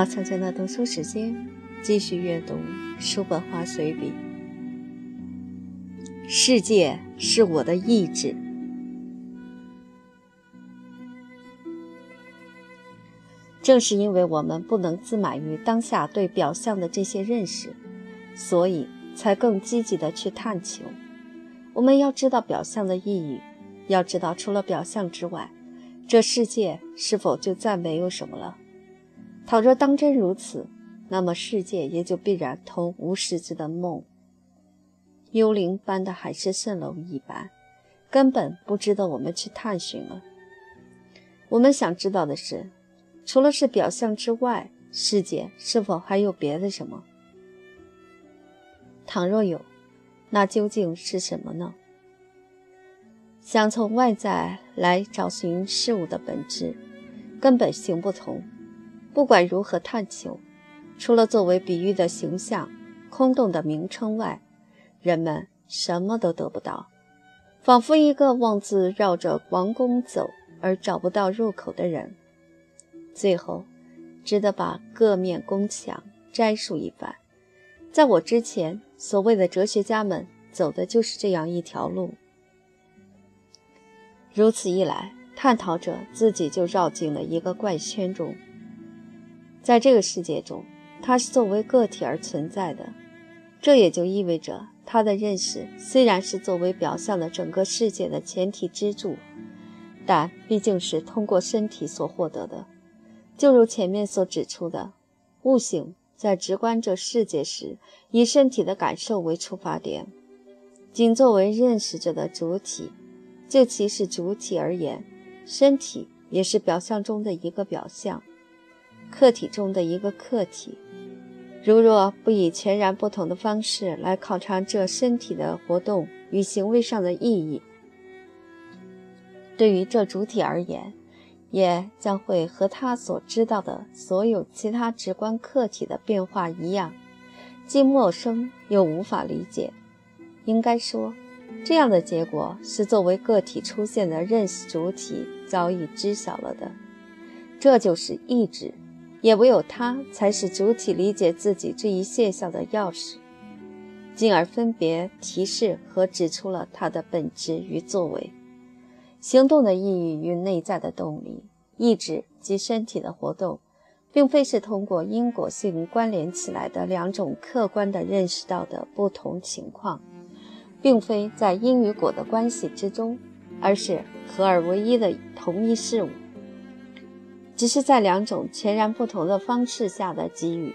马小娟的读书时间，继续阅读叔本华随笔。世界是我的意志。正是因为我们不能自满于当下对表象的这些认识，所以才更积极的去探求。我们要知道表象的意义，要知道除了表象之外，这世界是否就再没有什么了。倘若当真如此，那么世界也就必然同无实质的梦、幽灵般的海市蜃楼一般，根本不值得我们去探寻了。我们想知道的是，除了是表象之外，世界是否还有别的什么？倘若有，那究竟是什么呢？想从外在来找寻事物的本质，根本行不通。不管如何探求，除了作为比喻的形象、空洞的名称外，人们什么都得不到，仿佛一个妄自绕着王宫走而找不到入口的人，最后只得把各面宫墙摘述一番。在我之前，所谓的哲学家们走的就是这样一条路。如此一来，探讨者自己就绕进了一个怪圈中。在这个世界中，他是作为个体而存在的，这也就意味着他的认识虽然是作为表象的整个世界的前提支柱，但毕竟是通过身体所获得的。就如前面所指出的，悟性在直观这世界时，以身体的感受为出发点，仅作为认识者的主体。就其是主体而言，身体也是表象中的一个表象。客体中的一个客体，如若不以全然不同的方式来考察这身体的活动与行为上的意义，对于这主体而言，也将会和他所知道的所有其他直观客体的变化一样，既陌生又无法理解。应该说，这样的结果是作为个体出现的认识主体早已知晓了的。这就是意志。也唯有他才是主体理解自己这一现象的钥匙，进而分别提示和指出了它的本质与作为。行动的意义与内在的动力、意志及身体的活动，并非是通过因果性关联起来的两种客观的认识到的不同情况，并非在因与果的关系之中，而是合而为一的同一事物。只是在两种全然不同的方式下的给予，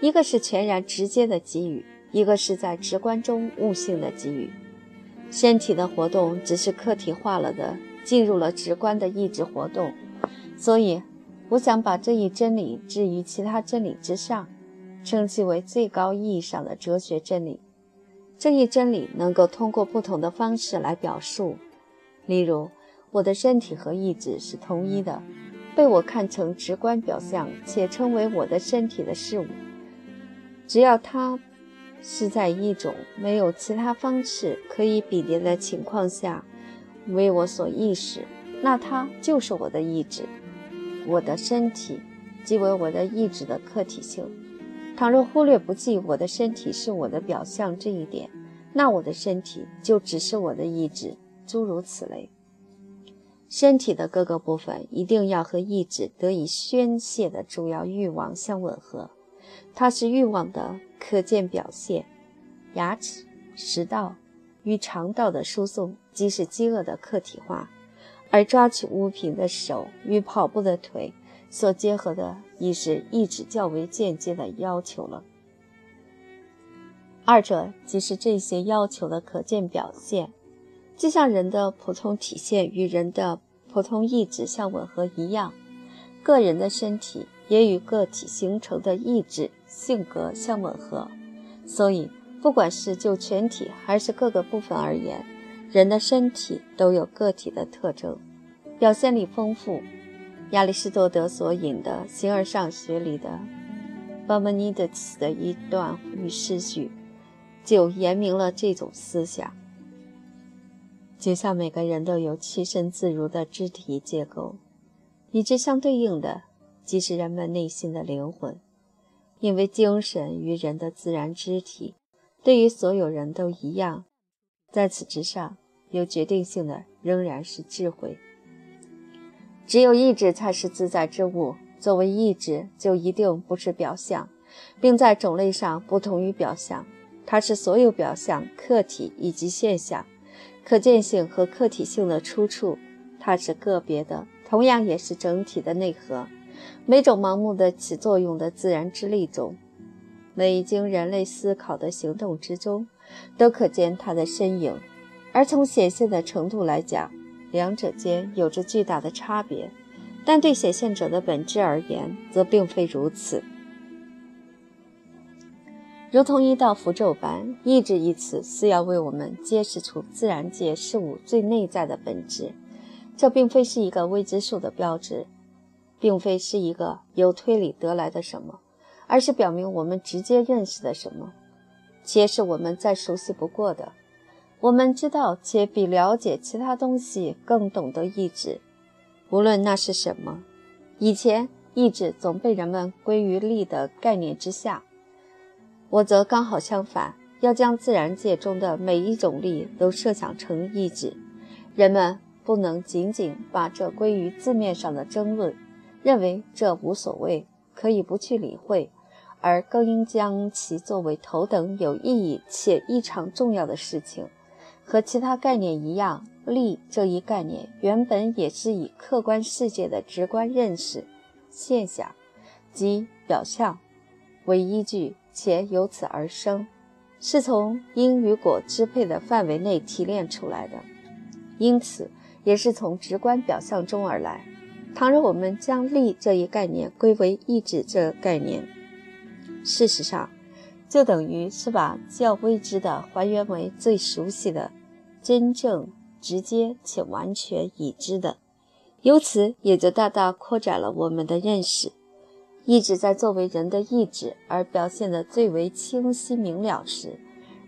一个是全然直接的给予，一个是在直观中悟性的给予。身体的活动只是客体化了的，进入了直观的意志活动。所以，我想把这一真理置于其他真理之上，称其为最高意义上的哲学真理。这一真理能够通过不同的方式来表述，例如，我的身体和意志是同一的。被我看成直观表象且称为我的身体的事物，只要它是在一种没有其他方式可以比拟的情况下为我所意识，那它就是我的意志。我的身体即为我的意志的客体性。倘若忽略不计我的身体是我的表象这一点，那我的身体就只是我的意志。诸如此类。身体的各个部分一定要和意志得以宣泄的主要欲望相吻合，它是欲望的可见表现。牙齿、食道与肠道的输送即是饥饿的客体化，而抓取物品的手与跑步的腿所结合的，已是意志较为间接的要求了。二者即是这些要求的可见表现。就像人的普通体现与人的普通意志相吻合一样，个人的身体也与个体形成的意志性格相吻合。所以，不管是就全体还是各个部分而言，人的身体都有个体的特征，表现力丰富。亚里士多德所引的《形而上学》里的巴门尼德的一段与诗句，就言明了这种思想。就像每个人都有栖身自如的肢体结构，与之相对应的即是人们内心的灵魂。因为精神与人的自然肢体，对于所有人都一样。在此之上，有决定性的仍然是智慧。只有意志才是自在之物。作为意志，就一定不是表象，并在种类上不同于表象。它是所有表象、客体以及现象、可见性和客体性的出处。它是个别的，同样也是整体的内核。每种盲目的起作用的自然之力中，每一经人类思考的行动之中，都可见它的身影。而从显现的程度来讲，两者间有着巨大的差别。但对显现者的本质而言，则并非如此。如同一道符咒般，意志一词是要为我们揭示出自然界事物最内在的本质。这并非是一个未知数的标志，并非是一个由推理得来的什么，而是表明我们直接认识的什么，且是我们再熟悉不过的。我们知道且比了解其他东西更懂得意志。无论那是什么，以前意志总被人们归于力的概念之下，我则刚好相反，要将自然界中的每一种力都设想成意志。人们不能仅仅把这归于字面上的争论，认为这无所谓，可以不去理会，而更应将其作为头等有意义且异常重要的事情。和其他概念一样，力这一概念原本也是以客观世界的直观认识现象及表象为依据，且由此而生，是从因与果支配的范围内提炼出来的，因此也是从直观表象中而来。倘若我们将力这一概念归为意志这概念，事实上就等于是把较未知的还原为最熟悉的。真正、直接且完全已知的，由此也就大大扩展了我们的认识。意志在作为人的意志而表现得最为清晰明了时，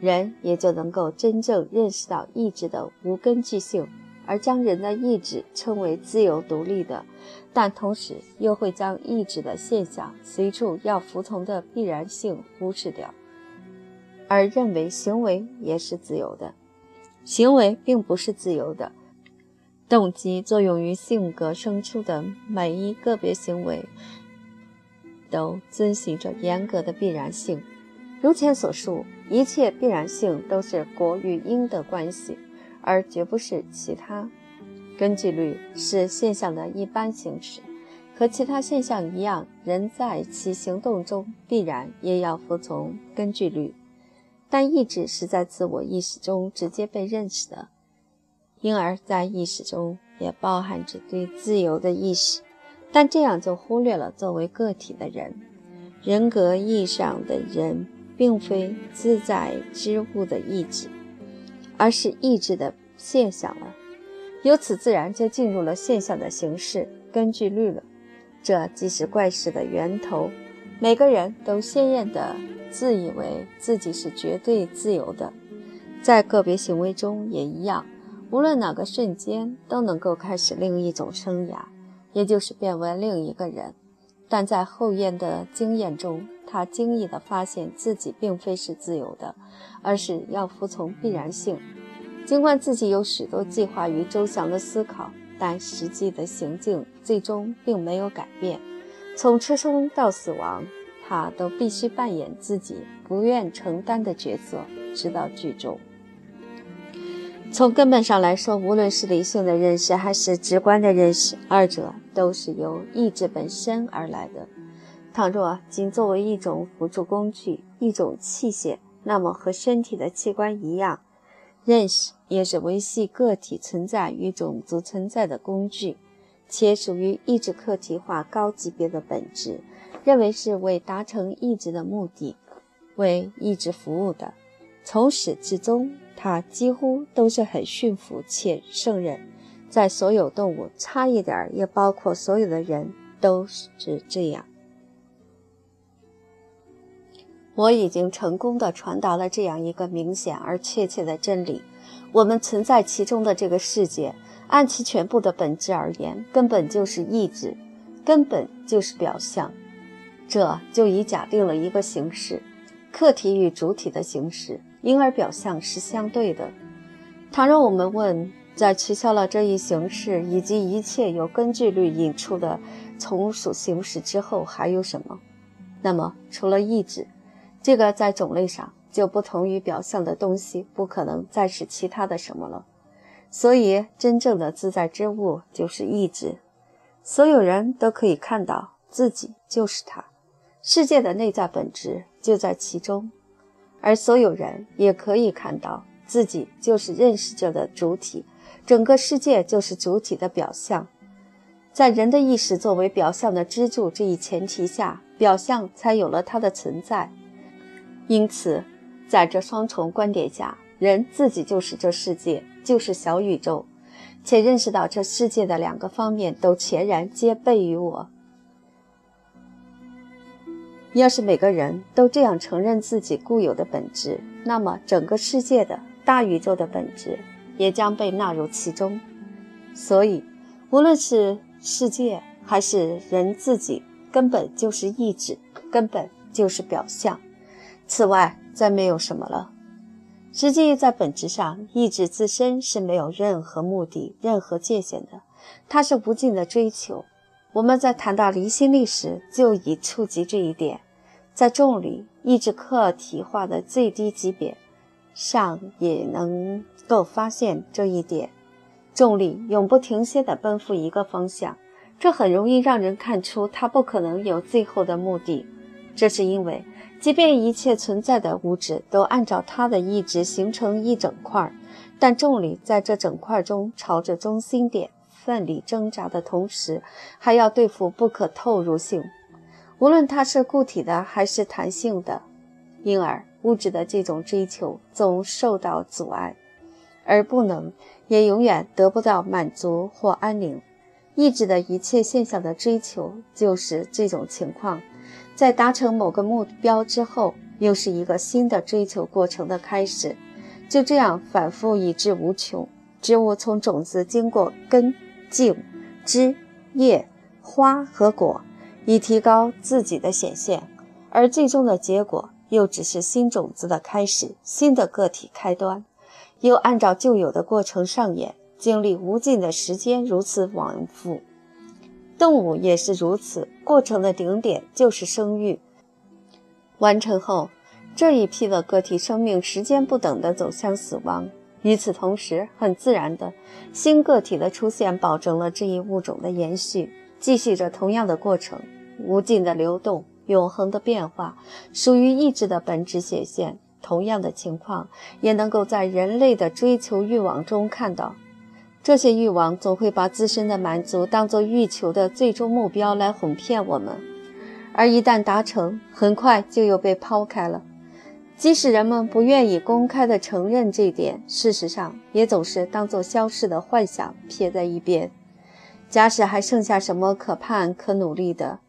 人也就能够真正认识到意志的无根据性，而将人的意志称为自由独立的，但同时又会将意志的现象随处要服从的必然性忽视掉，而认为行为也是自由的。行为并不是自由的，动机作用于性格生出的每一个别行为，都遵循着严格的必然性。如前所述，一切必然性都是果与因的关系，而绝不是其他。根据律是现象的一般形式，和其他现象一样，人在其行动中必然也要服从根据律。但意志是在自我意识中直接被认识的，因而，在意识中也包含着对自由的意识。但这样就忽略了作为个体的人，人格意义上的人，并非自在之物的意志，而是意志的现象了。由此自然就进入了现象的形式，根据律了。这即是怪事的源头。每个人都鲜艳的。自以为自己是绝对自由的，在个别行为中也一样，无论哪个瞬间都能够开始另一种生涯，也就是变为另一个人。但在后验的经验中，他惊异地发现自己并非是自由的，而是要服从必然性。尽管自己有许多计划与周详的思考，但实际的行径最终并没有改变。从出生到死亡。他都必须扮演自己不愿承担的角色，直到剧终。从根本上来说，无论是理性的认识还是直观的认识，二者都是由意志本身而来的。倘若仅作为一种辅助工具、一种器械，那么和身体的器官一样，认识也是维系个体存在与种族存在的工具，且属于意志客体化高级别的本质。认为是为达成意志的目的，为意志服务的，从始至终，它几乎都是很驯服且胜任。在所有动物，差一点儿也包括所有的人，都是这样。我已经成功的传达了这样一个明显而确切的真理：我们存在其中的这个世界，按其全部的本质而言，根本就是意志。根本就是表象，这就已假定了一个形式，客体与主体的形式，因而表象是相对的。倘若我们问，在取消了这一形式以及一切由根据律引出的从属形式之后，还有什么？那么，除了意志，这个在种类上就不同于表象的东西，不可能再是其他的什么了。所以，真正的自在之物就是意志。所有人都可以看到自己就是它，世界的内在本质就在其中，而所有人也可以看到自己就是认识者的主体，整个世界就是主体的表象。在人的意识作为表象的支柱这一前提下，表象才有了它的存在。因此，在这双重观点下，人自己就是这世界，就是小宇宙。且认识到这世界的两个方面都全然皆备于我。要是每个人都这样承认自己固有的本质，那么整个世界的大宇宙的本质也将被纳入其中。所以，无论是世界还是人自己，根本就是意志，根本就是表象。此外，再没有什么了。实际在本质上，意志自身是没有任何目的、任何界限的，它是无尽的追求。我们在谈到离心力时，就已触及这一点。在重力意志客体化的最低级别上，也能够发现这一点。重力永不停歇地奔赴一个方向，这很容易让人看出它不可能有最后的目的。这是因为。即便一切存在的物质都按照它的意志形成一整块，但重力在这整块中朝着中心点万里挣扎的同时，还要对付不可透入性，无论它是固体的还是弹性的。因而，物质的这种追求总受到阻碍，而不能，也永远得不到满足或安宁。意志的一切现象的追求就是这种情况。在达成某个目标之后，又是一个新的追求过程的开始，就这样反复以至无穷。植物从种子经过根、茎、枝、叶、花和果，以提高自己的显现，而最终的结果又只是新种子的开始，新的个体开端，又按照旧有的过程上演，经历无尽的时间，如此往复。动物也是如此，过程的顶点就是生育。完成后，这一批的个体生命时间不等地走向死亡。与此同时，很自然的新个体的出现，保证了这一物种的延续，继续着同样的过程，无尽的流动，永恒的变化，属于意志的本质显现。同样的情况，也能够在人类的追求欲望中看到。这些欲望总会把自身的满足当作欲求的最终目标来哄骗我们，而一旦达成，很快就又被抛开了。即使人们不愿意公开地承认这点，事实上也总是当作消逝的幻想撇在一边。假使还剩下什么可盼、可努力的，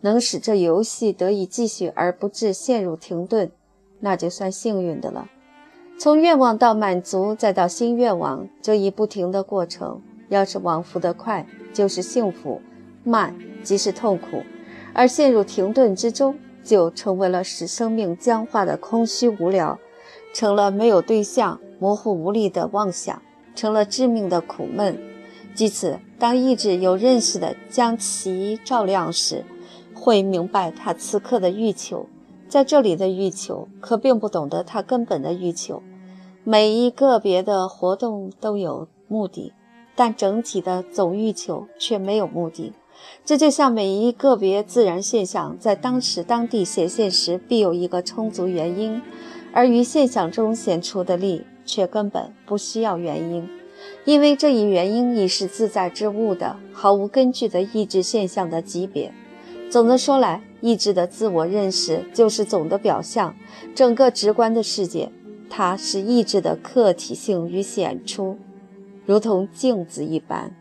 能使这游戏得以继续而不致陷入停顿，那就算幸运的了。从愿望到满足，再到新愿望，这一不停的过程，要是往复的快，就是幸福；慢，即是痛苦。而陷入停顿之中，就成为了使生命僵化的空虚无聊，成了没有对象、模糊无力的妄想，成了致命的苦闷。即此，当意志有认识的将其照亮时，会明白他此刻的欲求。在这里的欲求，可并不懂得他根本的欲求。每一个别的活动都有目的，但整体的总欲求却没有目的。这就像每一个别自然现象在当时当地显现时必有一个充足原因，而于现象中显出的力却根本不需要原因，因为这一原因已是自在之物的毫无根据的意志现象的级别。总的说来，意志的自我认识就是总的表象，整个直观的世界。它是意志的客体性与显出，如同镜子一般。